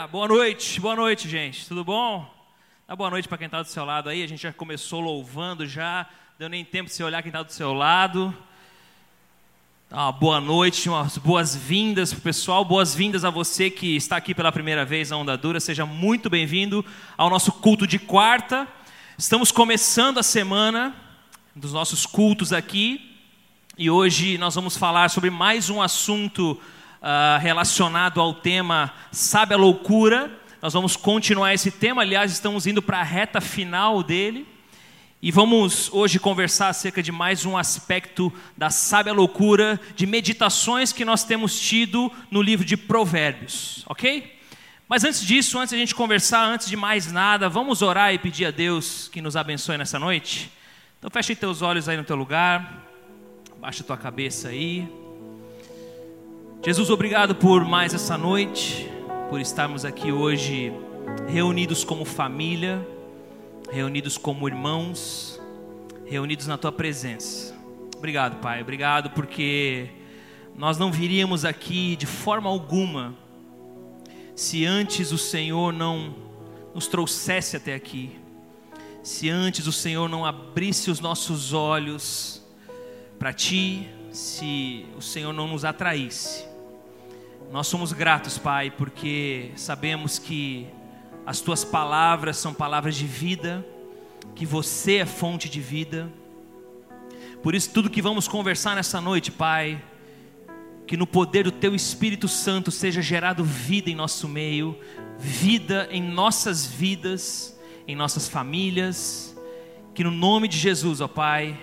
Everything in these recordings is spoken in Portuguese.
Aleluia! Boa noite, boa noite, gente. Tudo bom? Dá boa noite para quem está do seu lado aí. A gente já começou louvando já. Deu nem tempo de você olhar quem está do seu lado. Uma boa noite, umas boas-vindas para o pessoal. Boas-vindas a você que está aqui pela primeira vez na Onda Dura. Seja muito bem-vindo ao nosso culto de quarta. Estamos começando a semana dos nossos cultos aqui. E hoje nós vamos falar sobre mais um assunto uh, relacionado ao tema Sabe a Loucura. Nós vamos continuar esse tema, aliás, estamos indo para a reta final dele. E vamos hoje conversar acerca de mais um aspecto da sábia loucura, de meditações que nós temos tido no livro de Provérbios, ok? Mas antes disso, antes de a gente conversar, antes de mais nada, vamos orar e pedir a Deus que nos abençoe nessa noite? Então feche teus olhos aí no teu lugar, baixa tua cabeça aí. Jesus, obrigado por mais essa noite, por estarmos aqui hoje reunidos como família, reunidos como irmãos, reunidos na tua presença. Obrigado, Pai, obrigado porque nós não viríamos aqui de forma alguma se antes o Senhor não nos trouxesse até aqui, se antes o Senhor não abrisse os nossos olhos para Ti, se o Senhor não nos atraísse. Nós somos gratos, Pai, porque sabemos que as tuas palavras são palavras de vida, que você é fonte de vida. Por isso, tudo que vamos conversar nessa noite, Pai, que no poder do Teu Espírito Santo seja gerado vida em nosso meio, vida em nossas vidas, em nossas famílias, que no nome de Jesus, ó Pai,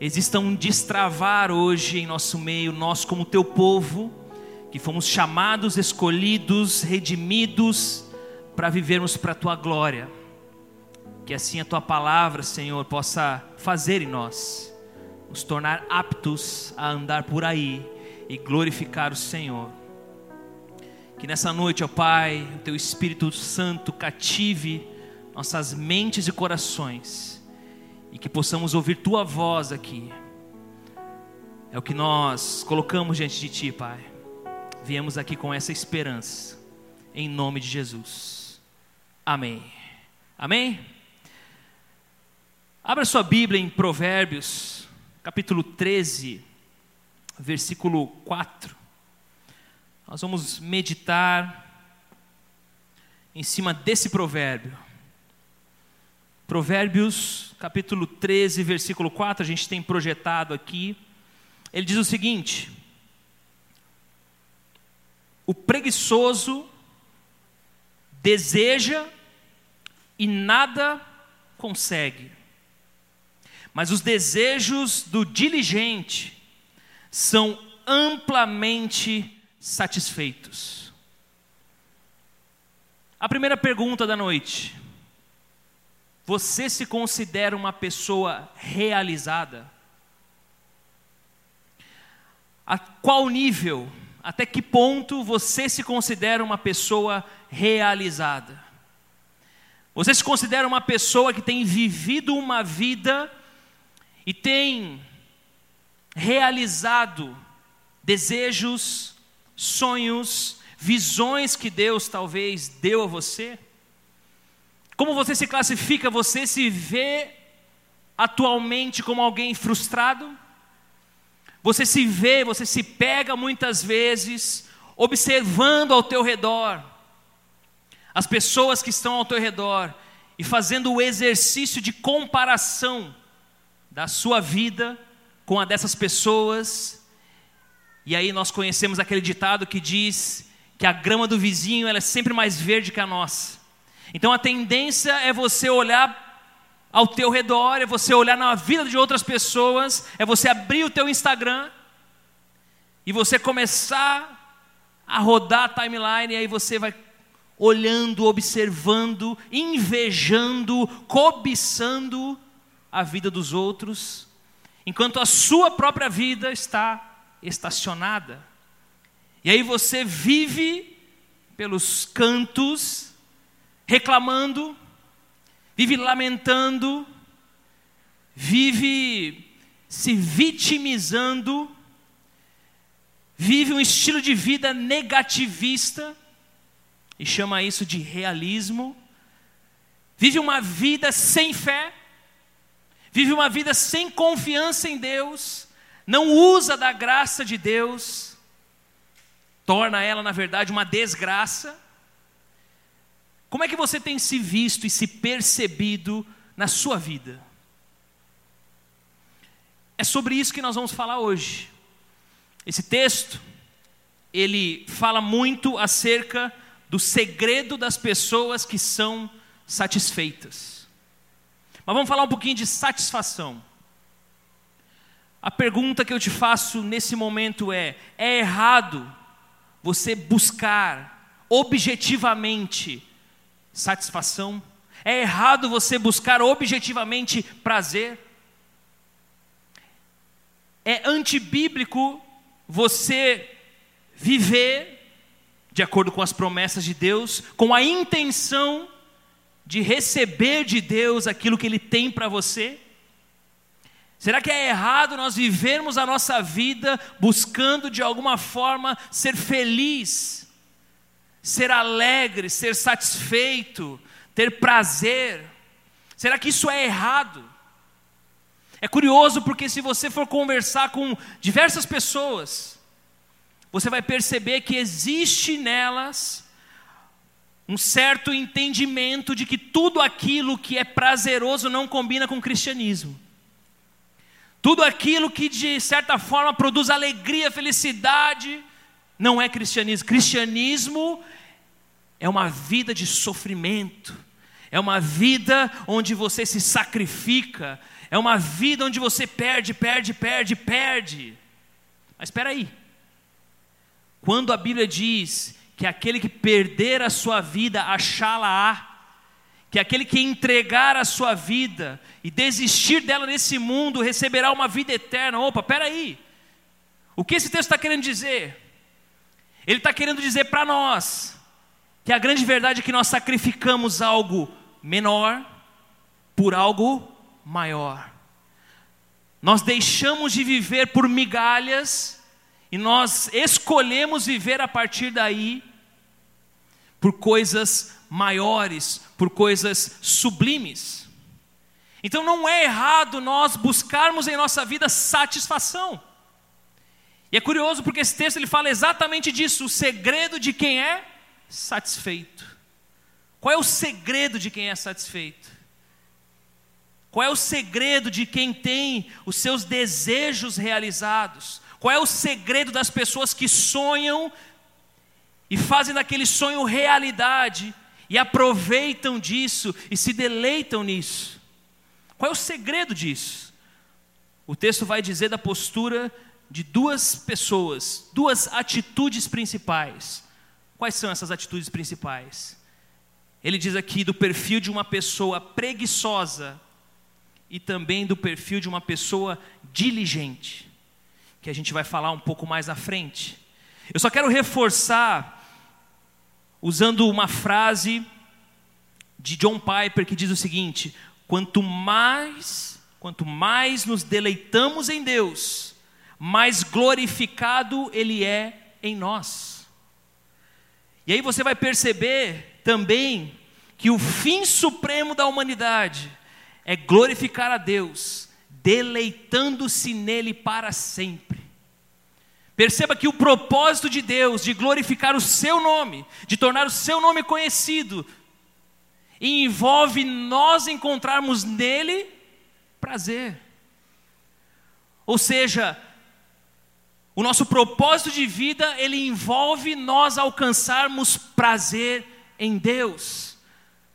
exista um destravar hoje em nosso meio, nós como Teu povo, que fomos chamados, escolhidos, redimidos para vivermos para a tua glória. Que assim a tua palavra, Senhor, possa fazer em nós, nos tornar aptos a andar por aí e glorificar o Senhor. Que nessa noite, ó Pai, o teu Espírito Santo cative nossas mentes e corações e que possamos ouvir tua voz aqui. É o que nós colocamos diante de ti, Pai viemos aqui com essa esperança, em nome de Jesus. Amém. Amém? Abra sua Bíblia em Provérbios, capítulo 13, versículo 4. Nós vamos meditar em cima desse provérbio. Provérbios, capítulo 13, versículo 4, a gente tem projetado aqui. Ele diz o seguinte: o preguiçoso deseja e nada consegue. Mas os desejos do diligente são amplamente satisfeitos. A primeira pergunta da noite: Você se considera uma pessoa realizada? A qual nível até que ponto você se considera uma pessoa realizada? Você se considera uma pessoa que tem vivido uma vida e tem realizado desejos, sonhos, visões que Deus talvez deu a você? Como você se classifica? Você se vê atualmente como alguém frustrado? Você se vê, você se pega muitas vezes observando ao teu redor as pessoas que estão ao teu redor e fazendo o exercício de comparação da sua vida com a dessas pessoas. E aí nós conhecemos aquele ditado que diz que a grama do vizinho ela é sempre mais verde que a nossa. Então a tendência é você olhar ao teu redor, é você olhar na vida de outras pessoas, é você abrir o teu Instagram e você começar a rodar a timeline, e aí você vai olhando, observando, invejando, cobiçando a vida dos outros, enquanto a sua própria vida está estacionada. E aí você vive pelos cantos, reclamando, vive lamentando, vive se vitimizando, vive um estilo de vida negativista, e chama isso de realismo, vive uma vida sem fé, vive uma vida sem confiança em Deus, não usa da graça de Deus, torna ela, na verdade, uma desgraça. Como é que você tem se visto e se percebido na sua vida? É sobre isso que nós vamos falar hoje. Esse texto, ele fala muito acerca do segredo das pessoas que são satisfeitas. Mas vamos falar um pouquinho de satisfação. A pergunta que eu te faço nesse momento é: é errado você buscar objetivamente satisfação? É errado você buscar objetivamente prazer? É antibíblico você viver de acordo com as promessas de Deus, com a intenção de receber de Deus aquilo que Ele tem para você? Será que é errado nós vivermos a nossa vida buscando de alguma forma ser feliz, ser alegre, ser satisfeito, ter prazer? Será que isso é errado? É curioso porque se você for conversar com diversas pessoas, você vai perceber que existe nelas um certo entendimento de que tudo aquilo que é prazeroso não combina com o cristianismo. Tudo aquilo que de certa forma produz alegria, felicidade, não é cristianismo. Cristianismo é uma vida de sofrimento, é uma vida onde você se sacrifica, é uma vida onde você perde, perde, perde, perde. Mas espera aí. Quando a Bíblia diz que aquele que perder a sua vida, achá-la-á, que aquele que entregar a sua vida e desistir dela nesse mundo receberá uma vida eterna. Opa, peraí. O que esse texto está querendo dizer? Ele está querendo dizer para nós que a grande verdade é que nós sacrificamos algo menor por algo maior. Nós deixamos de viver por migalhas e nós escolhemos viver a partir daí por coisas maiores, por coisas sublimes. Então não é errado nós buscarmos em nossa vida satisfação. E é curioso porque esse texto ele fala exatamente disso, o segredo de quem é satisfeito. Qual é o segredo de quem é satisfeito? Qual é o segredo de quem tem os seus desejos realizados? Qual é o segredo das pessoas que sonham e fazem daquele sonho realidade e aproveitam disso e se deleitam nisso. Qual é o segredo disso? O texto vai dizer da postura de duas pessoas, duas atitudes principais. Quais são essas atitudes principais? Ele diz aqui do perfil de uma pessoa preguiçosa e também do perfil de uma pessoa diligente, que a gente vai falar um pouco mais à frente. Eu só quero reforçar usando uma frase de John Piper que diz o seguinte: quanto mais, quanto mais nos deleitamos em Deus, mais glorificado Ele é em nós. E aí você vai perceber também que o fim supremo da humanidade é glorificar a Deus, deleitando-se nele para sempre. Perceba que o propósito de Deus de glorificar o seu nome, de tornar o seu nome conhecido, envolve nós encontrarmos nele prazer. Ou seja, o nosso propósito de vida, ele envolve nós alcançarmos prazer em Deus.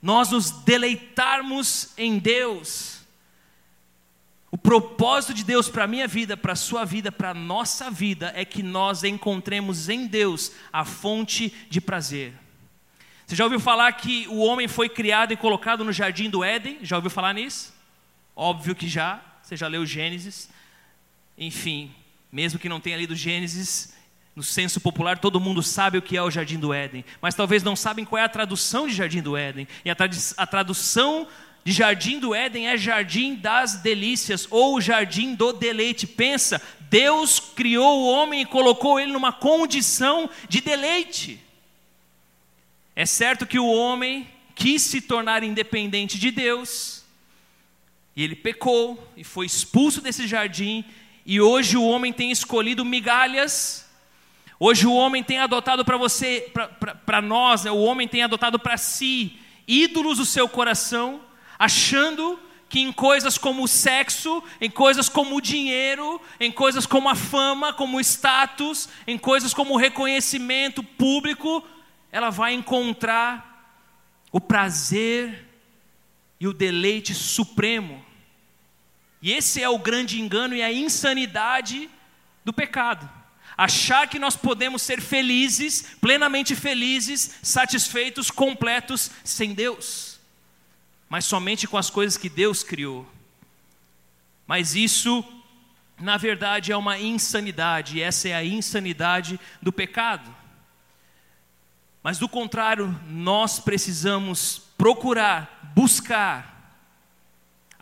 Nós nos deleitarmos em Deus. O propósito de Deus para a minha vida, para a sua vida, para a nossa vida, é que nós encontremos em Deus a fonte de prazer. Você já ouviu falar que o homem foi criado e colocado no jardim do Éden? Já ouviu falar nisso? Óbvio que já. Você já leu Gênesis. Enfim, mesmo que não tenha lido Gênesis, no senso popular todo mundo sabe o que é o jardim do Éden, mas talvez não sabem qual é a tradução de jardim do Éden. E a, a tradução de jardim do Éden é jardim das delícias ou jardim do deleite. Pensa, Deus criou o homem e colocou ele numa condição de deleite. É certo que o homem quis se tornar independente de Deus, e ele pecou e foi expulso desse jardim, e hoje o homem tem escolhido migalhas, hoje o homem tem adotado para você, para nós, né, o homem tem adotado para si ídolos do seu coração, achando que em coisas como o sexo, em coisas como o dinheiro, em coisas como a fama, como o status, em coisas como o reconhecimento público, ela vai encontrar o prazer e o deleite supremo. E esse é o grande engano e a insanidade do pecado. Achar que nós podemos ser felizes, plenamente felizes, satisfeitos, completos sem Deus, mas somente com as coisas que Deus criou. Mas isso, na verdade, é uma insanidade, e essa é a insanidade do pecado. Mas do contrário, nós precisamos procurar, buscar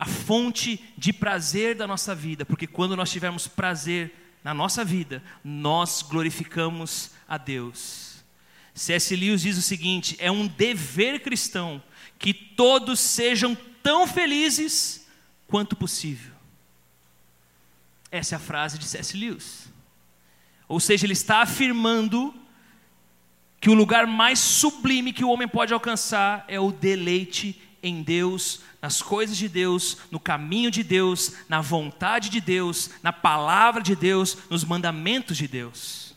a fonte de prazer da nossa vida, porque quando nós tivermos prazer na nossa vida, nós glorificamos a Deus. C.S. Lewis diz o seguinte: é um dever cristão que todos sejam tão felizes quanto possível. Essa é a frase de C.S. Lewis. Ou seja, ele está afirmando que o lugar mais sublime que o homem pode alcançar é o deleite em Deus, nas coisas de Deus, no caminho de Deus, na vontade de Deus, na palavra de Deus, nos mandamentos de Deus.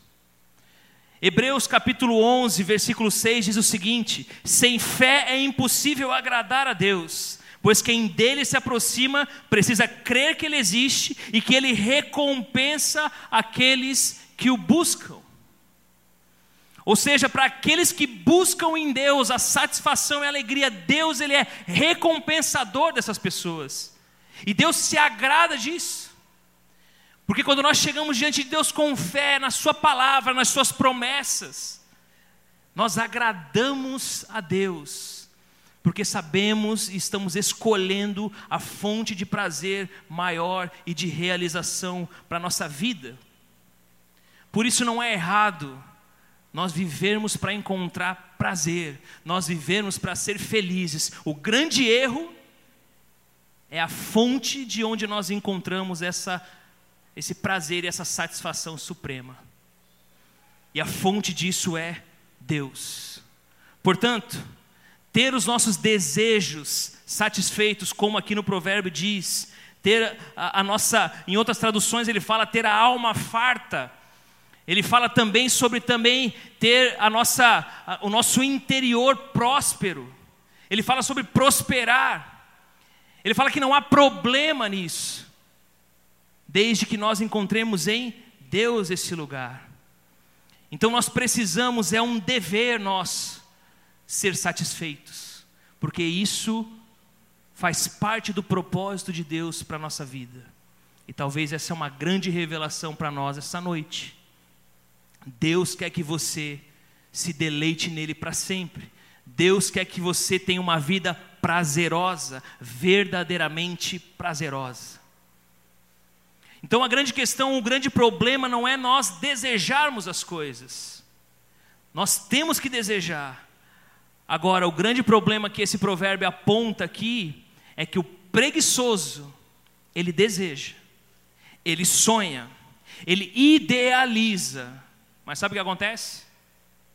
Hebreus capítulo 11, versículo 6 diz o seguinte: Sem fé é impossível agradar a Deus, pois quem dele se aproxima precisa crer que ele existe e que ele recompensa aqueles que o buscam. Ou seja, para aqueles que buscam em Deus a satisfação e a alegria, Deus ele é recompensador dessas pessoas. E Deus se agrada disso. Porque quando nós chegamos diante de Deus com fé na Sua palavra, nas Suas promessas, nós agradamos a Deus, porque sabemos e estamos escolhendo a fonte de prazer maior e de realização para a nossa vida. Por isso não é errado nós vivermos para encontrar prazer, nós vivermos para ser felizes. O grande erro é a fonte de onde nós encontramos essa, esse prazer e essa satisfação suprema. E a fonte disso é Deus. Portanto, ter os nossos desejos satisfeitos, como aqui no provérbio diz, ter a, a nossa, em outras traduções ele fala ter a alma farta, ele fala também sobre também ter a nossa, a, o nosso interior próspero. Ele fala sobre prosperar. Ele fala que não há problema nisso, desde que nós encontremos em Deus esse lugar. Então nós precisamos, é um dever nós ser satisfeitos, porque isso faz parte do propósito de Deus para a nossa vida. E talvez essa é uma grande revelação para nós essa noite. Deus quer que você se deleite nele para sempre. Deus quer que você tenha uma vida prazerosa, verdadeiramente prazerosa. Então a grande questão, o grande problema não é nós desejarmos as coisas. Nós temos que desejar. Agora, o grande problema que esse provérbio aponta aqui é que o preguiçoso, ele deseja, ele sonha, ele idealiza, mas sabe o que acontece?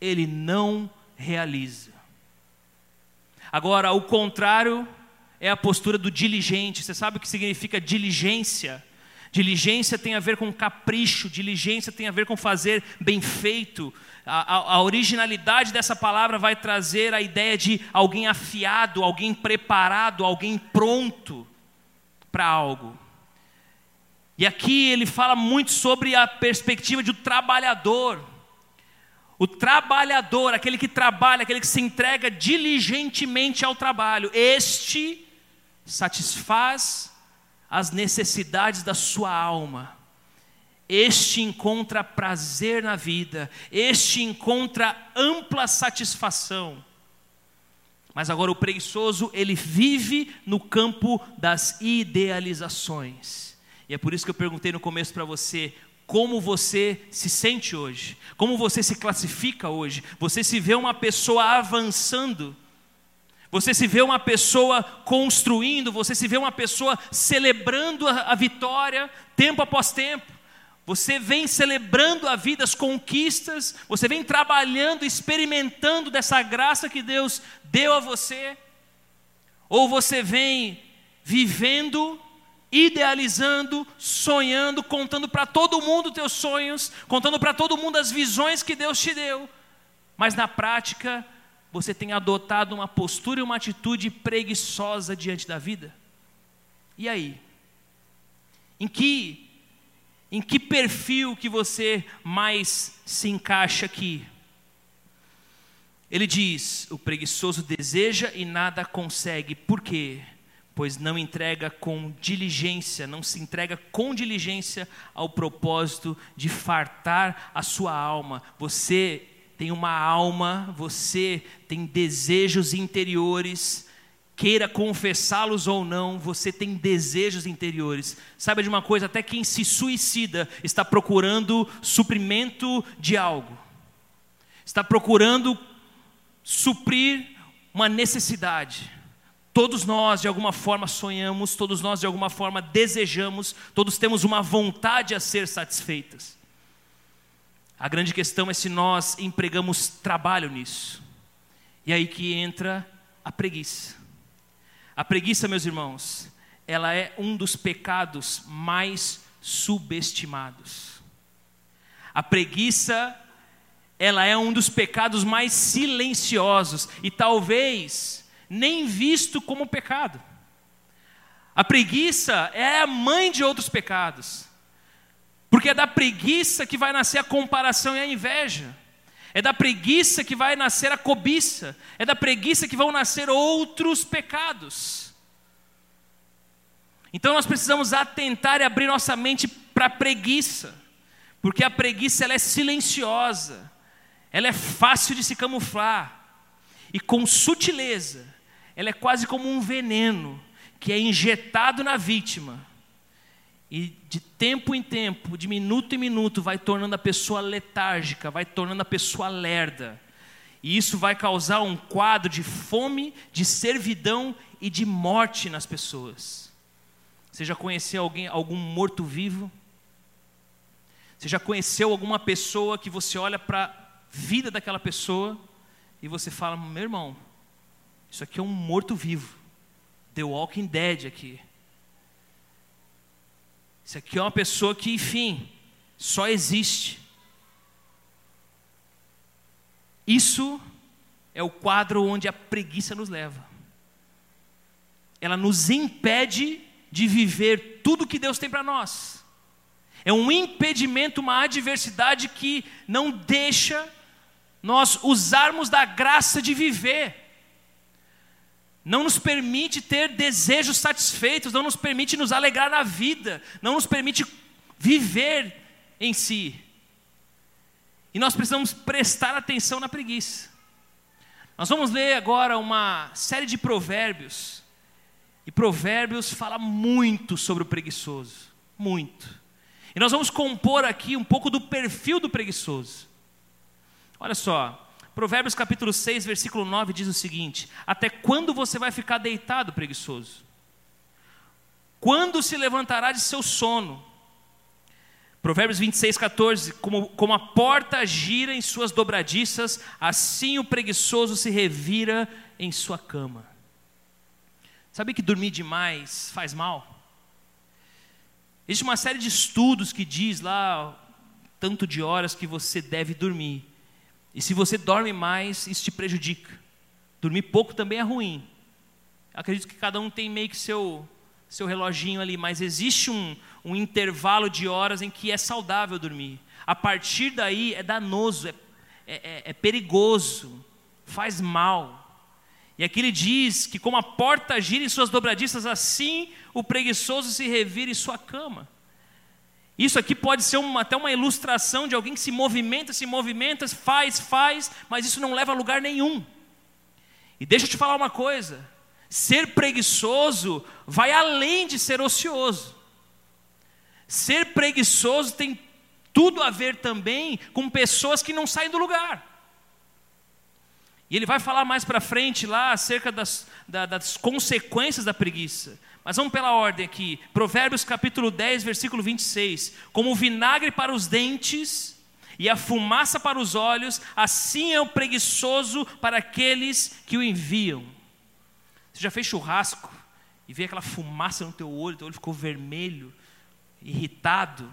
Ele não realiza. Agora, o contrário é a postura do diligente. Você sabe o que significa diligência? Diligência tem a ver com capricho, diligência tem a ver com fazer bem feito. A, a, a, originalidade dessa palavra vai trazer a ideia de alguém afiado, alguém preparado, alguém pronto para algo. E aqui ele fala muito sobre a perspectiva um trabalhador. O trabalhador, aquele que trabalha, aquele que se entrega diligentemente ao trabalho, este satisfaz as necessidades da sua alma. Este encontra prazer na vida, este encontra ampla satisfação. Mas agora o preguiçoso, ele vive no campo das idealizações. E é por isso que eu perguntei no começo para você: como você se sente hoje, como você se classifica hoje. Você se vê uma pessoa avançando, você se vê uma pessoa construindo, você se vê uma pessoa celebrando a, vitória tempo após tempo. Você vem celebrando a vida, as conquistas, você vem trabalhando, experimentando dessa graça que Deus deu a você, ou você vem vivendo, idealizando, sonhando, contando para todo mundo teus sonhos, contando para todo mundo as visões que Deus te deu, mas na prática você tem adotado uma postura e uma atitude preguiçosa diante da vida? E aí? Em que em que perfil que você mais se encaixa aqui? Ele diz: o preguiçoso deseja e nada consegue. Por quê? Pois não entrega com diligência, não se entrega com diligência ao propósito de fartar a sua alma. Você tem uma alma, você tem desejos interiores queira confessá-los ou não, você tem desejos interiores. Saiba de uma coisa: até quem se suicida está procurando suprimento de algo, está procurando suprir uma necessidade. Todos nós, de alguma forma, sonhamos, todos nós, de alguma forma, desejamos, todos temos uma vontade a ser satisfeitas. A grande questão é se nós empregamos trabalho nisso. E aí que entra a preguiça. A preguiça, meus irmãos, ela é um dos pecados mais subestimados. A preguiça, ela é um dos pecados mais silenciosos e talvez nem visto como pecado. A preguiça é a mãe de outros pecados. Porque é da preguiça que vai nascer a comparação e a inveja. É da preguiça que vai nascer a cobiça. É da preguiça que vão nascer outros pecados. Então nós precisamos atentar e abrir nossa mente para a preguiça. Porque a preguiça ela é silenciosa. Ela é fácil de se camuflar. E com sutileza, ela é quase como um veneno que é injetado na vítima e de tempo em tempo, de minuto em minuto, vai tornando a pessoa letárgica, vai tornando a pessoa lerda. E isso vai causar um quadro de fome, de servidão e de morte nas pessoas. Você já conheceu alguém, algum morto-vivo? Você já conheceu alguma pessoa que você olha para a vida daquela pessoa e você fala: meu irmão, isso aqui é um morto-vivo. The Walking Dead aqui. Isso aqui é uma pessoa que, enfim, só existe. Isso é o quadro onde a preguiça nos leva. Ela nos impede de viver tudo que Deus tem para nós. É um impedimento, uma adversidade que não deixa nós usarmos da graça de viver não nos permite ter desejos satisfeitos, não nos permite nos alegrar na vida, não nos permite viver em si. E nós precisamos prestar atenção na preguiça. Nós vamos ler agora uma série de provérbios. E provérbios fala muito sobre o preguiçoso, muito. E nós vamos compor aqui um pouco do perfil do preguiçoso. Olha só, Provérbios capítulo 6, versículo 9 diz o seguinte: Até quando você vai ficar deitado, preguiçoso? Quando se levantará de seu sono? Provérbios 26, 14: como, como a porta gira em suas dobradiças, assim o preguiçoso se revira em sua cama. Sabe que dormir demais faz mal? Existe uma série de estudos que diz lá tanto de horas que você deve dormir. E se você dorme mais, isso te prejudica. Dormir pouco também é ruim. Acredito que cada um tem meio que seu, seu reloginho ali, mas existe um, um intervalo de horas em que é saudável dormir. A partir daí é danoso, é, é, é, é perigoso, faz mal. E aqui ele diz que, como a porta gira em suas dobradiças, assim o preguiçoso se revira em sua cama. Isso aqui pode ser uma, até uma ilustração de alguém que se movimenta, se movimenta, faz, faz, mas isso não leva a lugar nenhum. E deixa eu te falar uma coisa: ser preguiçoso vai além de ser ocioso. Ser preguiçoso tem tudo a ver também com pessoas que não saem do lugar. E ele vai falar mais para frente lá acerca das, da, das consequências da preguiça. Mas vamos pela ordem aqui. Provérbios capítulo 10, versículo 26. Como o vinagre para os dentes e a fumaça para os olhos, assim é o preguiçoso para aqueles que o enviam. Você já fez churrasco e vê aquela fumaça no teu olho, teu olho ficou vermelho, irritado?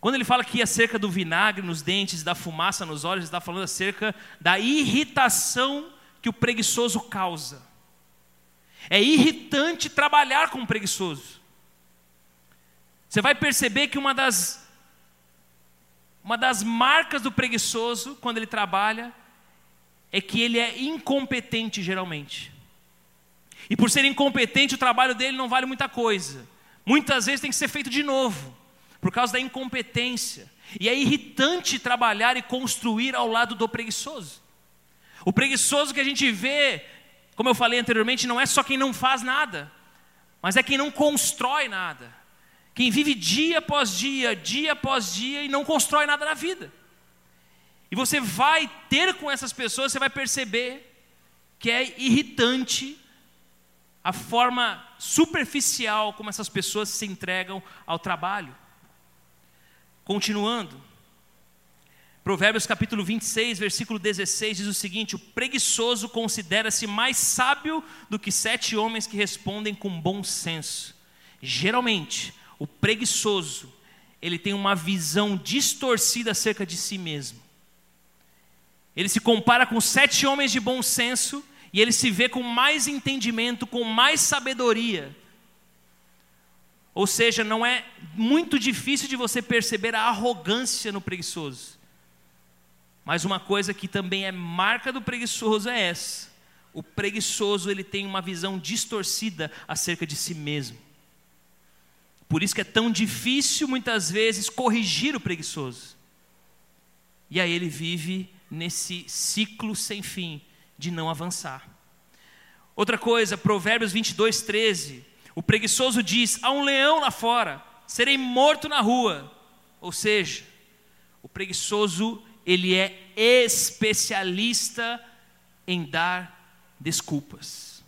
Quando ele fala aqui acerca do vinagre nos dentes, da fumaça nos olhos, ele está falando acerca da irritação que o preguiçoso causa. É irritante trabalhar com o preguiçoso. Você vai perceber que uma das, uma das marcas do preguiçoso, quando ele trabalha, é que ele é incompetente geralmente. E por ser incompetente, o trabalho dele não vale muita coisa. Muitas vezes tem que ser feito de novo por causa da incompetência. E é irritante trabalhar e construir ao lado do preguiçoso. O preguiçoso que a gente vê, como eu falei anteriormente, não é só quem não faz nada, mas é quem não constrói nada. Quem vive dia após dia, dia após dia e não constrói nada na vida. E você vai ter com essas pessoas, você vai perceber que é irritante a forma superficial como essas pessoas se entregam ao trabalho. Continuando, Provérbios capítulo 26, versículo 16 diz o seguinte: O preguiçoso considera-se mais sábio do que sete homens que respondem com bom senso. Geralmente, o preguiçoso, ele tem uma visão distorcida acerca de si mesmo. Ele se compara com sete homens de bom senso e ele se vê com mais entendimento, com mais sabedoria ou seja, não é muito difícil de você perceber a arrogância no preguiçoso. Mas uma coisa que também é marca do preguiçoso é essa. O preguiçoso ele tem uma visão distorcida acerca de si mesmo. Por isso que é tão difícil muitas vezes corrigir o preguiçoso. E aí ele vive nesse ciclo sem fim de não avançar. Outra coisa, Provérbios 22, 13 o preguiçoso diz: há um leão lá fora, serei morto na rua. Ou seja, o preguiçoso, ele é especialista em dar desculpas.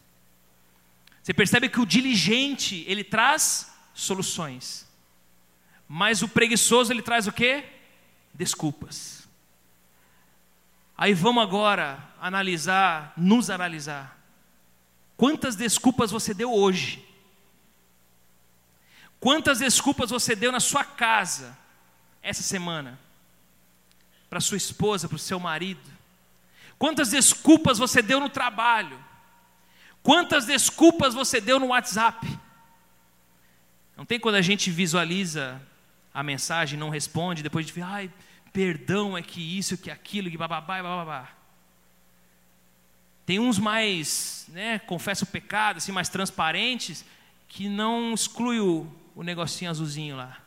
Você percebe que o diligente, ele traz soluções. Mas o preguiçoso, ele traz o quê? Desculpas. Aí vamos agora analisar, nos analisar. Quantas desculpas você deu hoje? Quantas desculpas você deu na sua casa essa semana? Para sua esposa, para o seu marido? Quantas desculpas você deu no trabalho? Quantas desculpas você deu no WhatsApp? Não tem quando a gente visualiza a mensagem, não responde, depois de ai, perdão é que isso, que aquilo, que bababá e bababá. Tem uns mais, né, confessa o pecado, assim, mais transparentes, que não exclui o, o negocinho azulzinho lá.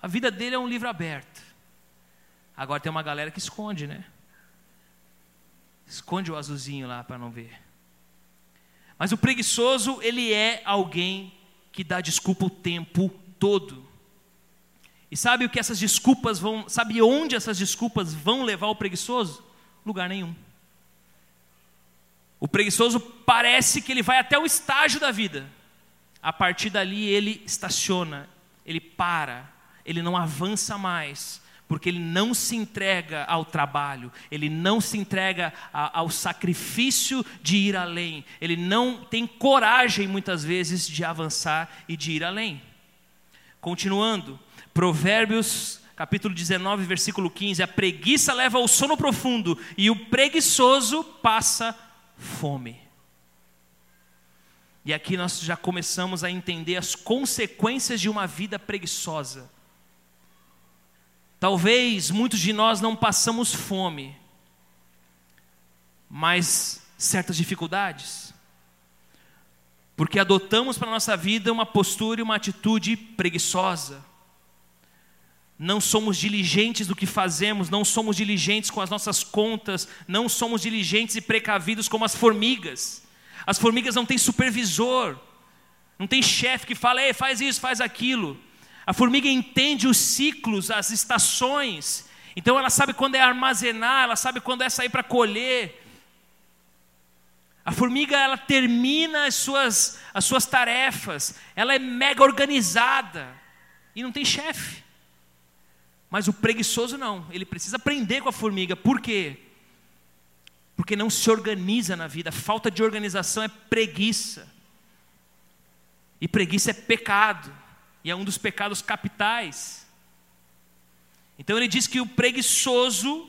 A vida dele é um livro aberto. Agora tem uma galera que esconde, né? Esconde o azulzinho lá para não ver. Mas o preguiçoso, ele é alguém que dá desculpa o tempo todo. E sabe o que essas desculpas vão, sabe onde essas desculpas vão levar o preguiçoso? Lugar nenhum. O preguiçoso parece que ele vai até o estágio da vida, a partir dali ele estaciona, ele para, ele não avança mais, porque ele não se entrega ao trabalho, ele não se entrega a, ao sacrifício de ir além, ele não tem coragem muitas vezes de avançar e de ir além. Continuando, Provérbios capítulo 19, versículo 15: A preguiça leva ao sono profundo e o preguiçoso passa fome. E aqui nós já começamos a entender as consequências de uma vida preguiçosa. Talvez muitos de nós não passamos fome, mas certas dificuldades. Porque adotamos para a nossa vida uma postura e uma atitude preguiçosa. Não somos diligentes do que fazemos, não somos diligentes com as nossas contas, não somos diligentes e precavidos como as formigas. As formigas não têm supervisor, não tem chefe que fala, Ei, faz isso, faz aquilo. A formiga entende os ciclos, as estações. Então ela sabe quando é armazenar, ela sabe quando é sair para colher. A formiga ela termina as suas, as suas tarefas, ela é mega organizada e não tem chefe. Mas o preguiçoso não, ele precisa aprender com a formiga. Por quê? Porque não se organiza na vida. Falta de organização é preguiça. E preguiça é pecado. E é um dos pecados capitais. Então ele diz que o preguiçoso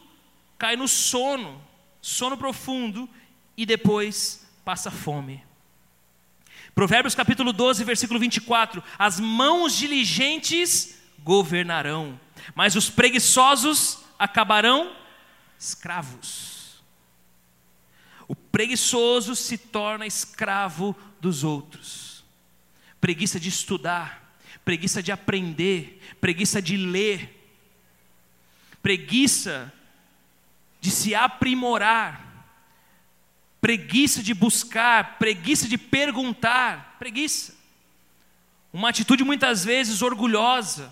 cai no sono, sono profundo, e depois passa fome. Provérbios capítulo 12, versículo 24: As mãos diligentes governarão, mas os preguiçosos acabarão escravos. O preguiçoso se torna escravo dos outros. Preguiça de estudar, preguiça de aprender, preguiça de ler, preguiça de se aprimorar, preguiça de buscar, preguiça de perguntar, preguiça. Uma atitude muitas vezes orgulhosa,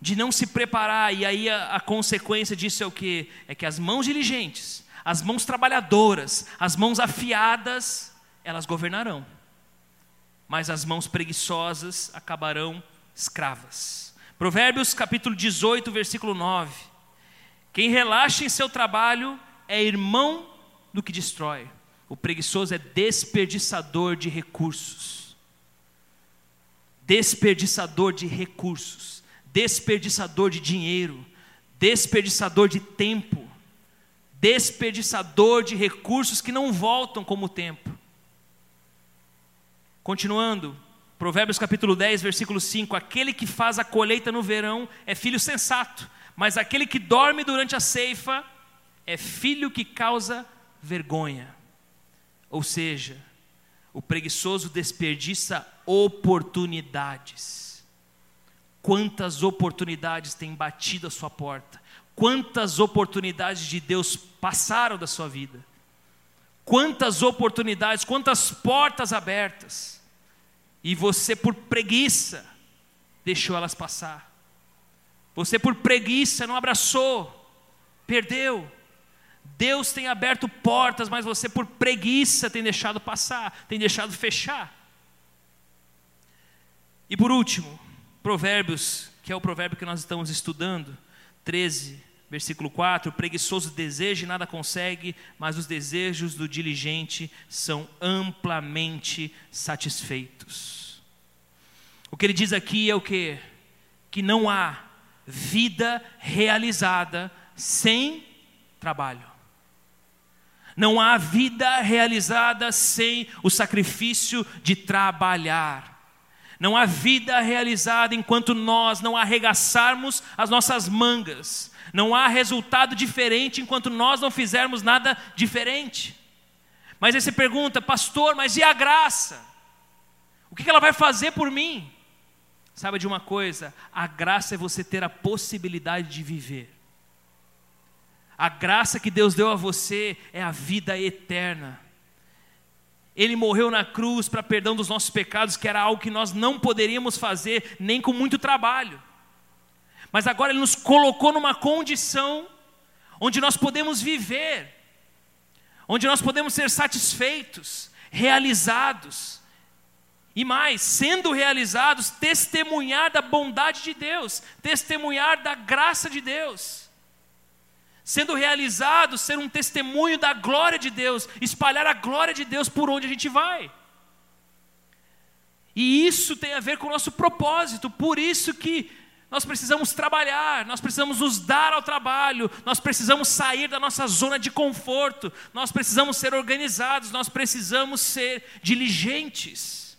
de não se preparar, e aí a, a consequência disso é o que? É que as mãos diligentes, as mãos trabalhadoras, as mãos afiadas, elas governarão, mas as mãos preguiçosas acabarão escravas. Provérbios capítulo 18, versículo 9: Quem relaxa em seu trabalho é irmão do que destrói, o preguiçoso é desperdiçador de recursos. Desperdiçador de recursos desperdiçador de dinheiro, desperdiçador de tempo, desperdiçador de recursos que não voltam como o tempo. Continuando, Provérbios capítulo 10, versículo 5: Aquele que faz a colheita no verão é filho sensato, mas aquele que dorme durante a ceifa é filho que causa vergonha. Ou seja, o preguiçoso desperdiça oportunidades. Quantas oportunidades têm batido a sua porta? Quantas oportunidades de Deus passaram da sua vida? Quantas oportunidades, quantas portas abertas, e você, por preguiça, deixou elas passar. Você, por preguiça, não abraçou, perdeu. Deus tem aberto portas, mas você, por preguiça, tem deixado passar, tem deixado fechar. E por último, Provérbios, que é o provérbio que nós estamos estudando, 13, versículo 4: preguiçoso deseja e nada consegue, mas os desejos do diligente são amplamente satisfeitos. O que ele diz aqui é o que? Que não há vida realizada sem trabalho. Não há vida realizada sem o sacrifício de trabalhar. Não há vida realizada enquanto nós não arregaçarmos as nossas mangas. Não há resultado diferente enquanto nós não fizermos nada diferente. Mas aí você pergunta, pastor, mas e a graça? O que ela vai fazer por mim? Sabe de uma coisa? A graça é você ter a possibilidade de viver. A graça que Deus deu a você é a vida eterna. Ele morreu na cruz para perdão dos nossos pecados, que era algo que nós não poderíamos fazer nem com muito trabalho. Mas agora Ele nos colocou numa condição onde nós podemos viver, onde nós podemos ser satisfeitos, realizados, e mais, sendo realizados, testemunhar da bondade de Deus, testemunhar da graça de Deus sendo realizado, ser um testemunho da glória de Deus, espalhar a glória de Deus por onde a gente vai. E isso tem a ver com o nosso propósito, por isso que nós precisamos trabalhar, nós precisamos nos dar ao trabalho, nós precisamos sair da nossa zona de conforto, nós precisamos ser organizados, nós precisamos ser diligentes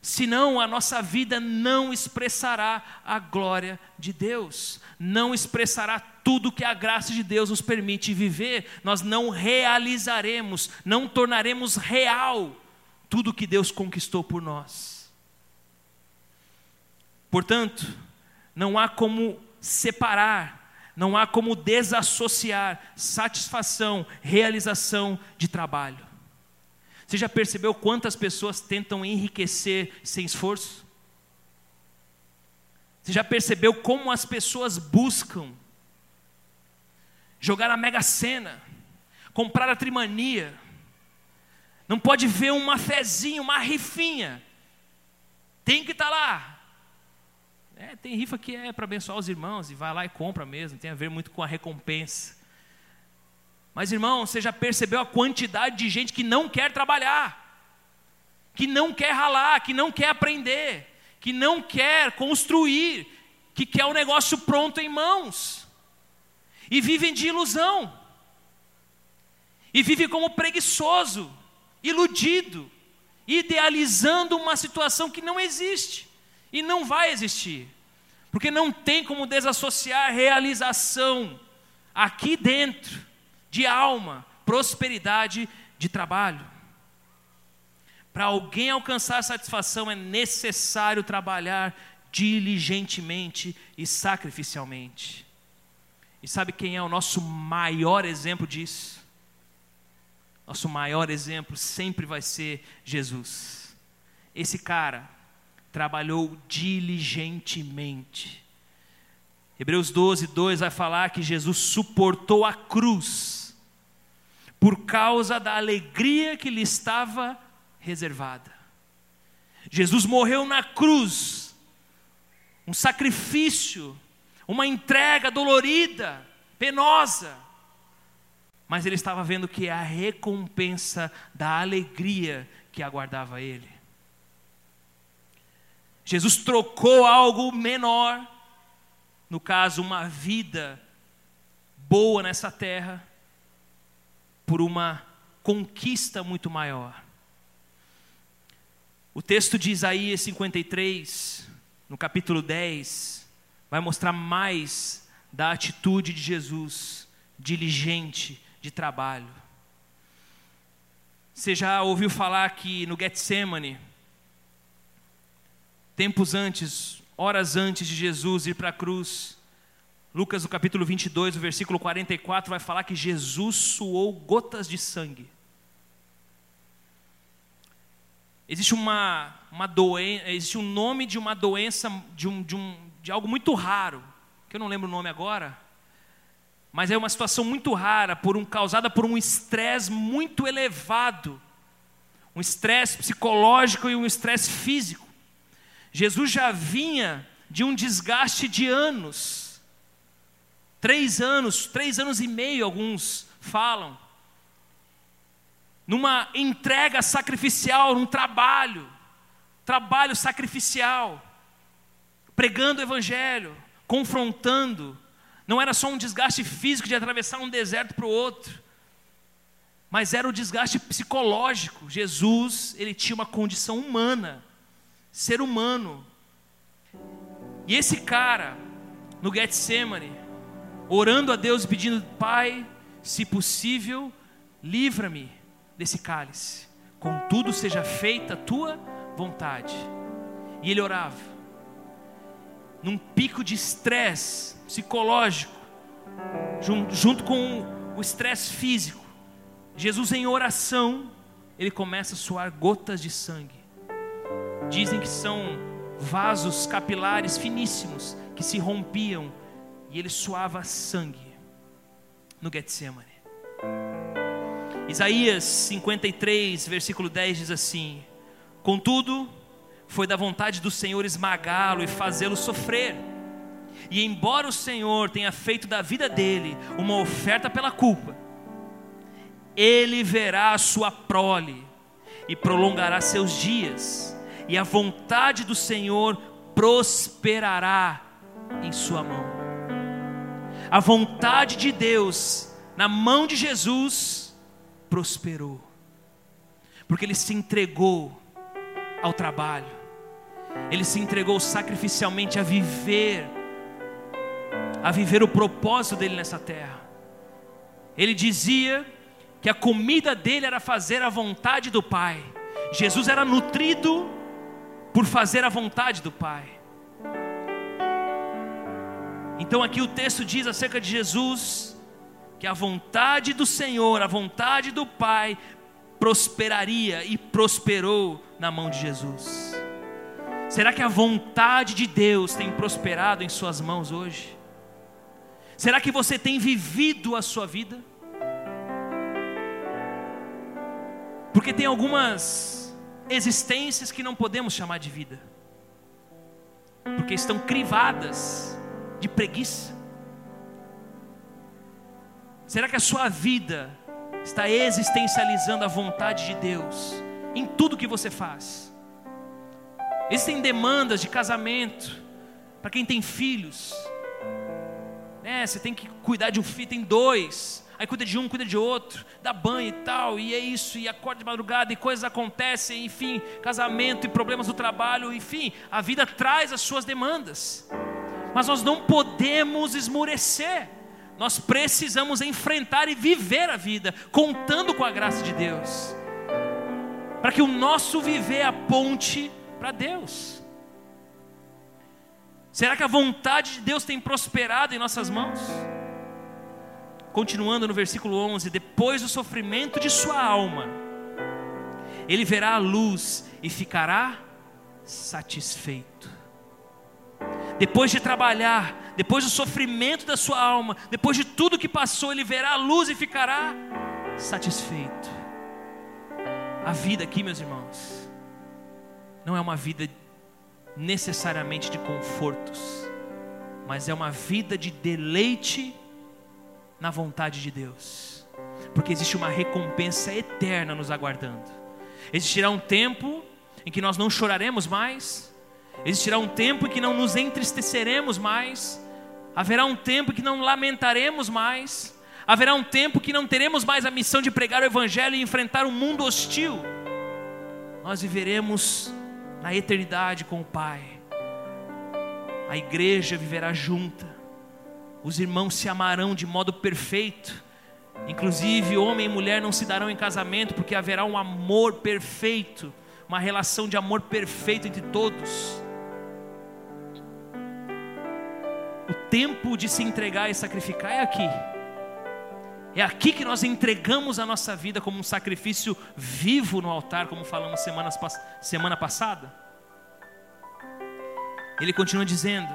senão a nossa vida não expressará a glória de Deus, não expressará tudo que a graça de Deus nos permite viver, nós não realizaremos, não tornaremos real tudo que Deus conquistou por nós. Portanto, não há como separar, não há como desassociar satisfação, realização de trabalho. Você já percebeu quantas pessoas tentam enriquecer sem esforço? Você já percebeu como as pessoas buscam jogar a mega sena, comprar a trimania? Não pode ver uma fezinha, uma rifinha. Tem que estar tá lá. É, tem rifa que é para abençoar os irmãos e vai lá e compra mesmo, tem a ver muito com a recompensa. Mas irmão, você já percebeu a quantidade de gente que não quer trabalhar, que não quer ralar, que não quer aprender, que não quer construir, que quer o negócio pronto em mãos, e vivem de ilusão, e vivem como preguiçoso, iludido, idealizando uma situação que não existe e não vai existir, porque não tem como desassociar realização aqui dentro de alma, prosperidade de trabalho. Para alguém alcançar satisfação é necessário trabalhar diligentemente e sacrificialmente. E sabe quem é o nosso maior exemplo disso? Nosso maior exemplo sempre vai ser Jesus. Esse cara trabalhou diligentemente. Hebreus 12, 2 vai falar que Jesus suportou a cruz por causa da alegria que lhe estava reservada. Jesus morreu na cruz, um sacrifício, uma entrega dolorida, penosa, mas ele estava vendo que é a recompensa da alegria que aguardava ele. Jesus trocou algo menor, no caso, uma vida boa nessa terra, por uma conquista muito maior. O texto de Isaías 53, no capítulo 10, vai mostrar mais da atitude de Jesus, diligente de trabalho. Você já ouviu falar que no Getsemane, tempos antes, horas antes de Jesus ir para a cruz, Lucas, no capítulo 22, o versículo 44, vai falar que Jesus suou gotas de sangue. Existe uma, uma doença, existe um nome de uma doença, de, um, de, um, de algo muito raro, que eu não lembro o nome agora, mas é uma situação muito rara, por um, causada por um estresse muito elevado, um estresse psicológico e um estresse físico. Jesus já vinha de um desgaste de anos, Três anos, três anos e meio, alguns falam. Numa entrega sacrificial, num trabalho, trabalho sacrificial, pregando o Evangelho, confrontando. Não era só um desgaste físico de atravessar um deserto para o outro, mas era o desgaste psicológico. Jesus, ele tinha uma condição humana, ser humano. E esse cara, no Getsemane, orando a Deus pedindo: Pai, se possível, livra-me desse cálice, contudo seja feita a tua vontade. E ele orava, num pico de estresse psicológico, junto com o estresse físico. Jesus, em oração, ele começa a suar gotas de sangue. Dizem que são vasos capilares finíssimos que se rompiam e ele suava sangue no Getsemane. Isaías 53, versículo 10 diz assim: Contudo, foi da vontade do Senhor esmagá-lo e fazê-lo sofrer. E embora o Senhor tenha feito da vida dele uma oferta pela culpa, ele verá a sua prole e prolongará seus dias, e a vontade do Senhor prosperará em sua mão a vontade de Deus na mão de Jesus prosperou, porque ele se entregou ao trabalho, ele se entregou sacrificialmente a viver, a viver o propósito dele nessa terra. Ele dizia que a comida dele era fazer a vontade do Pai. Jesus era nutrido por fazer a vontade do Pai. Então aqui o texto diz acerca de Jesus que a vontade do Senhor, a vontade do Pai prosperaria e prosperou na mão de Jesus. Será que a vontade de Deus tem prosperado em suas mãos hoje? Será que você tem vivido a sua vida? Porque tem algumas existências que não podemos chamar de vida, porque estão crivadas de preguiça. Será que a sua vida está existencializando a vontade de Deus em tudo que você faz? Existem demandas de casamento para quem tem filhos. Né? Você tem que cuidar de um filho, tem dois. Aí cuida de um, cuida de outro, dá banho e tal, e é isso, e acorda de madrugada, e coisas acontecem, enfim, casamento e problemas do trabalho, enfim, a vida traz as suas demandas. Mas nós não podemos esmurecer. Nós precisamos enfrentar e viver a vida, contando com a graça de Deus, para que o nosso viver aponte para Deus? Será que a vontade de Deus tem prosperado em nossas mãos? Continuando no versículo 11: Depois do sofrimento de sua alma, ele verá a luz e ficará satisfeito. Depois de trabalhar, depois do sofrimento da sua alma, depois de tudo que passou, ele verá a luz e ficará satisfeito. A vida aqui, meus irmãos, não é uma vida necessariamente de confortos, mas é uma vida de deleite na vontade de Deus, porque existe uma recompensa eterna nos aguardando. Existirá um tempo em que nós não choraremos mais, existirá um tempo em que não nos entristeceremos mais, haverá um tempo em que não lamentaremos mais, haverá um tempo que não teremos mais a missão de pregar o Evangelho e enfrentar um mundo hostil. Nós viveremos na eternidade com o Pai. A igreja viverá junta, os irmãos se amarão de modo perfeito, inclusive homem e mulher não se darão em casamento, porque haverá um amor perfeito, uma relação de amor perfeito entre todos. O tempo de se entregar e sacrificar é aqui. É aqui que nós entregamos a nossa vida como um sacrifício vivo no altar, como falamos semana passada. Ele continua dizendo: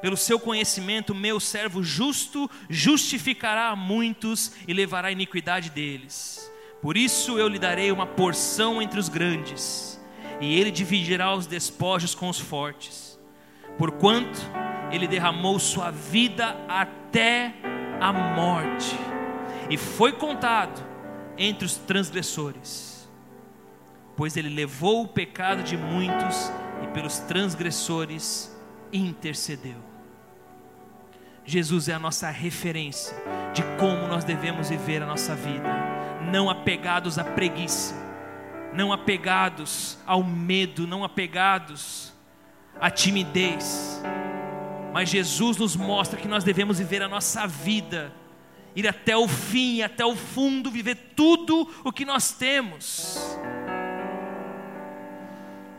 Pelo seu conhecimento, meu servo justo justificará a muitos e levará a iniquidade deles. Por isso eu lhe darei uma porção entre os grandes, e ele dividirá os despojos com os fortes. Porquanto ele derramou sua vida até a morte e foi contado entre os transgressores, pois ele levou o pecado de muitos e pelos transgressores intercedeu. Jesus é a nossa referência de como nós devemos viver a nossa vida, não apegados à preguiça, não apegados ao medo, não apegados à timidez, mas Jesus nos mostra que nós devemos viver a nossa vida ir até o fim, até o fundo, viver tudo o que nós temos.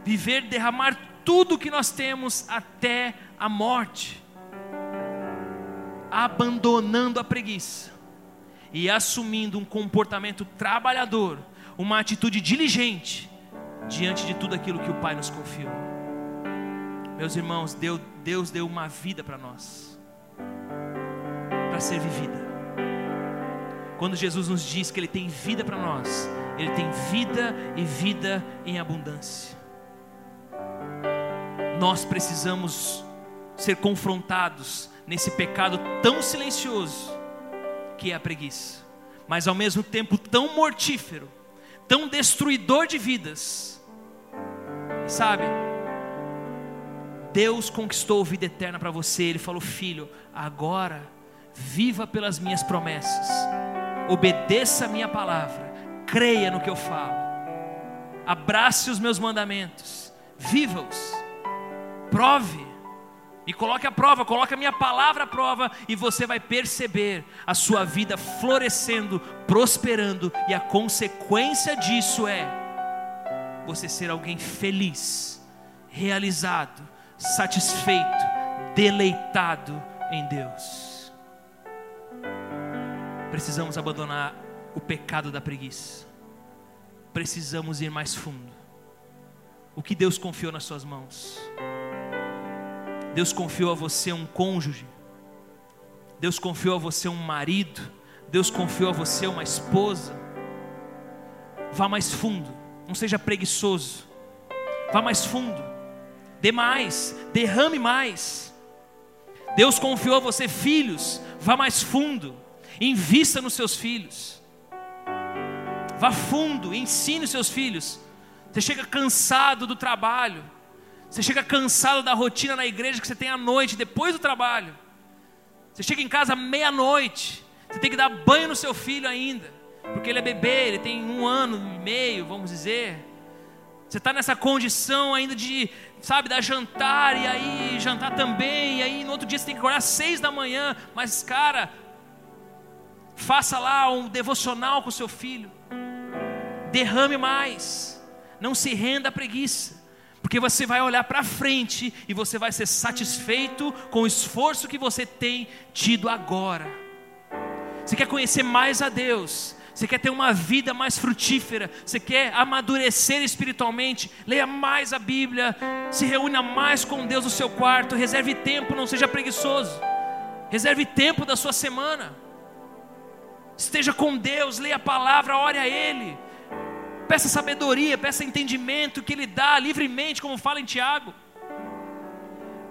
Viver, derramar tudo o que nós temos até a morte. Abandonando a preguiça e assumindo um comportamento trabalhador, uma atitude diligente diante de tudo aquilo que o Pai nos confiou. Meus irmãos, Deus, deu uma vida para nós, para ser vivida. Quando Jesus nos diz que Ele tem vida para nós, Ele tem vida e vida em abundância. Nós precisamos ser confrontados nesse pecado tão silencioso que é a preguiça, mas ao mesmo tempo tão mortífero, tão destruidor de vidas. Sabe? Deus conquistou vida eterna para você. Ele falou: Filho, agora viva pelas minhas promessas obedeça a minha palavra, creia no que eu falo, abrace os meus mandamentos, viva-os, prove, e coloque a prova, coloque a minha palavra à prova, e você vai perceber a sua vida florescendo, prosperando, e a consequência disso é você ser alguém feliz, realizado, satisfeito, deleitado em Deus precisamos abandonar o pecado da preguiça. Precisamos ir mais fundo. o que Deus confiou nas suas mãos. Deus confiou a você um cônjuge. Deus confiou a você um marido. Deus confiou a você uma esposa. Vá mais fundo. Não seja preguiçoso. Vá mais fundo. Dê mais. Derrame mais. Deus confiou a você filhos. Vá mais fundo. Invista nos seus filhos. Vá fundo. Ensine os seus filhos. Você chega cansado do trabalho. Você chega cansado da rotina na igreja que você tem à noite, depois do trabalho. Você chega em casa meia-noite. Você tem que dar banho no seu filho ainda. Porque ele é bebê, ele tem um ano e meio, vamos dizer. Você está nessa condição ainda de, sabe, dar jantar, e aí jantar também, e aí no outro dia você tem que acordar às seis da manhã. Mas, cara, faça lá um devocional com o seu filho. Derrame mais. Não se renda à preguiça. Porque você vai olhar para frente e você vai ser satisfeito com o esforço que você tem tido agora. Você quer conhecer mais a Deus, você quer ter uma vida mais frutífera, você quer amadurecer espiritualmente, leia mais a Bíblia, se reúna mais com Deus no seu quarto, reserve tempo, não seja preguiçoso, reserve tempo da sua semana, esteja com Deus, leia a palavra, ore a Ele, peça sabedoria, peça entendimento que Ele dá livremente, como fala em Tiago.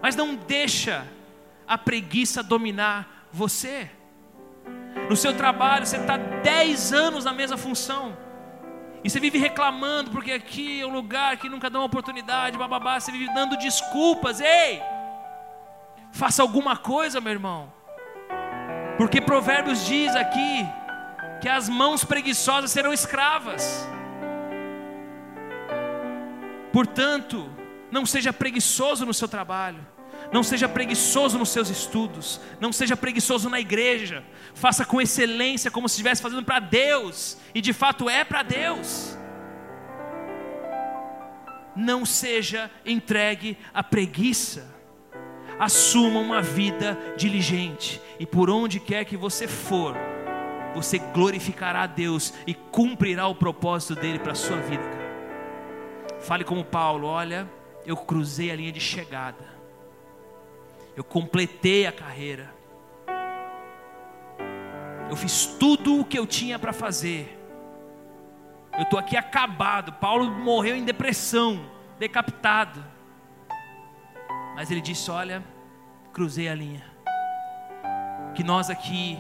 Mas não deixa a preguiça dominar você. No seu trabalho, você está 10 anos na mesma função. E você vive reclamando porque aqui é um lugar que nunca dá uma oportunidade, bababá, você vive dando desculpas. Ei! Faça alguma coisa, meu irmão. Porque Provérbios diz aqui que as mãos preguiçosas serão escravas. Portanto, não seja preguiçoso no seu trabalho, não seja preguiçoso nos seus estudos, não seja preguiçoso na igreja, faça com excelência, como se estivesse fazendo para Deus, e de fato é para Deus. Não seja entregue à preguiça, assuma uma vida diligente, e por onde quer que você for, você glorificará a Deus e cumprirá o propósito dele para a sua vida. Fale como Paulo: olha, eu cruzei a linha de chegada, eu completei a carreira, eu fiz tudo o que eu tinha para fazer. Eu estou aqui acabado. Paulo morreu em depressão, decapitado. Mas ele disse: Olha, cruzei a linha. Que nós aqui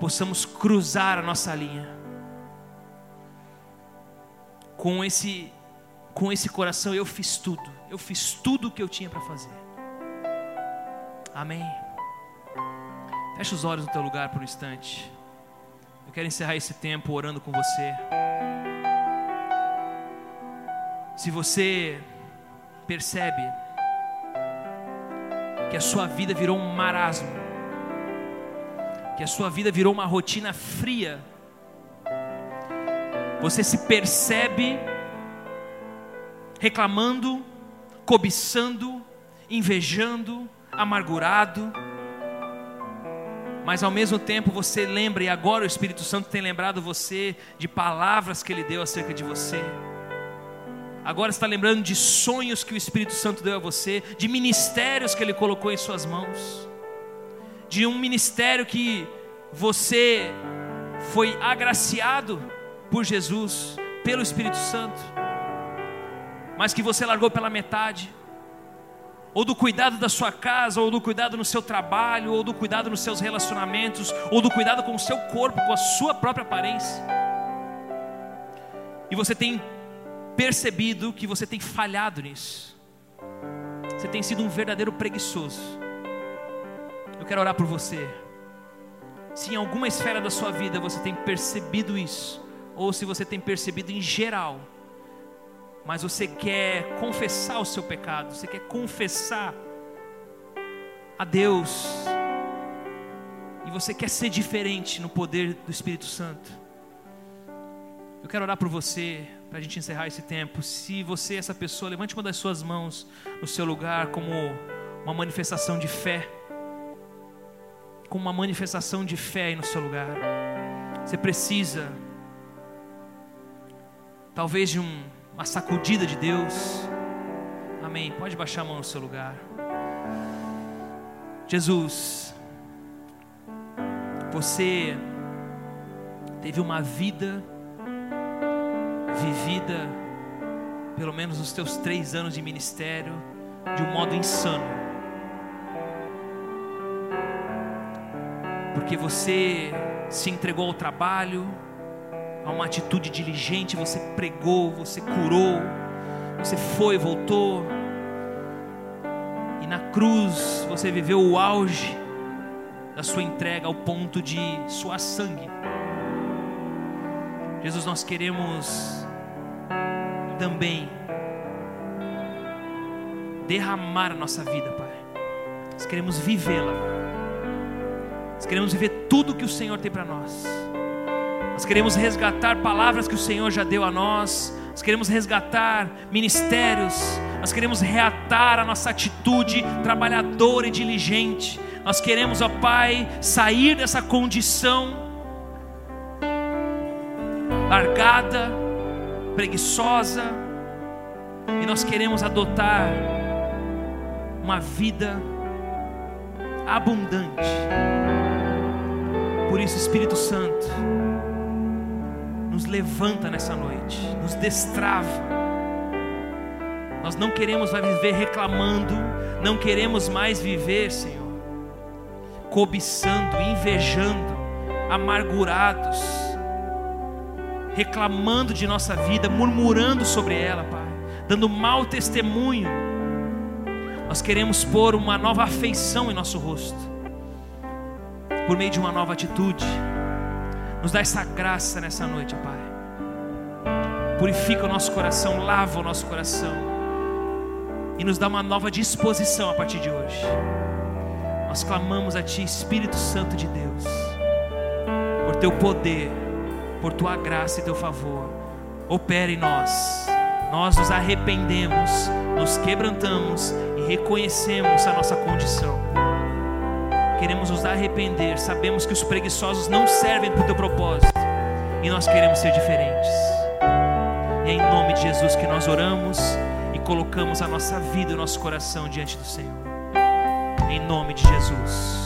possamos cruzar a nossa linha com esse com esse coração, eu fiz tudo. Eu fiz tudo o que eu tinha para fazer. Amém. Fecha os olhos no teu lugar por um instante. Eu quero encerrar esse tempo orando com você. Se você percebe que a sua vida virou um marasmo, que a sua vida virou uma rotina fria, você se percebe reclamando, cobiçando, invejando, amargurado. Mas ao mesmo tempo você lembra, e agora o Espírito Santo tem lembrado você de palavras que ele deu acerca de você. Agora está lembrando de sonhos que o Espírito Santo deu a você, de ministérios que ele colocou em suas mãos, de um ministério que você foi agraciado por Jesus, pelo Espírito Santo mas que você largou pela metade, ou do cuidado da sua casa, ou do cuidado no seu trabalho, ou do cuidado nos seus relacionamentos, ou do cuidado com o seu corpo, com a sua própria aparência. E você tem percebido que você tem falhado nisso. Você tem sido um verdadeiro preguiçoso. Eu quero orar por você. Se em alguma esfera da sua vida você tem percebido isso, ou se você tem percebido em geral, mas você quer confessar o seu pecado, você quer confessar a Deus, e você quer ser diferente no poder do Espírito Santo. Eu quero orar por você, para a gente encerrar esse tempo. Se você essa pessoa, levante uma das suas mãos no seu lugar, como uma manifestação de fé. Como uma manifestação de fé aí no seu lugar. Você precisa, talvez, de um uma sacudida de Deus, Amém. Pode baixar a mão no seu lugar. Jesus, você teve uma vida vivida, pelo menos nos teus três anos de ministério, de um modo insano. Porque você se entregou ao trabalho, a uma atitude diligente, você pregou, você curou, você foi, voltou. E na cruz você viveu o auge da sua entrega ao ponto de suar sangue. Jesus, nós queremos também derramar a nossa vida, Pai. Nós queremos vivê-la. Nós queremos viver tudo que o Senhor tem para nós. Nós queremos resgatar palavras que o Senhor já deu a nós. Nós queremos resgatar ministérios. Nós queremos reatar a nossa atitude trabalhadora e diligente. Nós queremos, ó Pai, sair dessa condição largada, preguiçosa, e nós queremos adotar uma vida abundante. Por isso, Espírito Santo, nos levanta nessa noite, nos destrava. Nós não queremos mais viver reclamando, não queremos mais viver, Senhor, cobiçando, invejando, amargurados, reclamando de nossa vida, murmurando sobre ela, Pai, dando mau testemunho. Nós queremos pôr uma nova afeição em nosso rosto, por meio de uma nova atitude nos dá essa graça nessa noite, Pai. Purifica o nosso coração, lava o nosso coração e nos dá uma nova disposição a partir de hoje. Nós clamamos a Ti, Espírito Santo de Deus, por Teu poder, por Tua graça e Teu favor. Opera em nós. Nós nos arrependemos, nos quebrantamos e reconhecemos a nossa condição queremos nos arrepender, sabemos que os preguiçosos não servem para o teu propósito e nós queremos ser diferentes. E é em nome de Jesus que nós oramos e colocamos a nossa vida e o nosso coração diante do Senhor. Em nome de Jesus.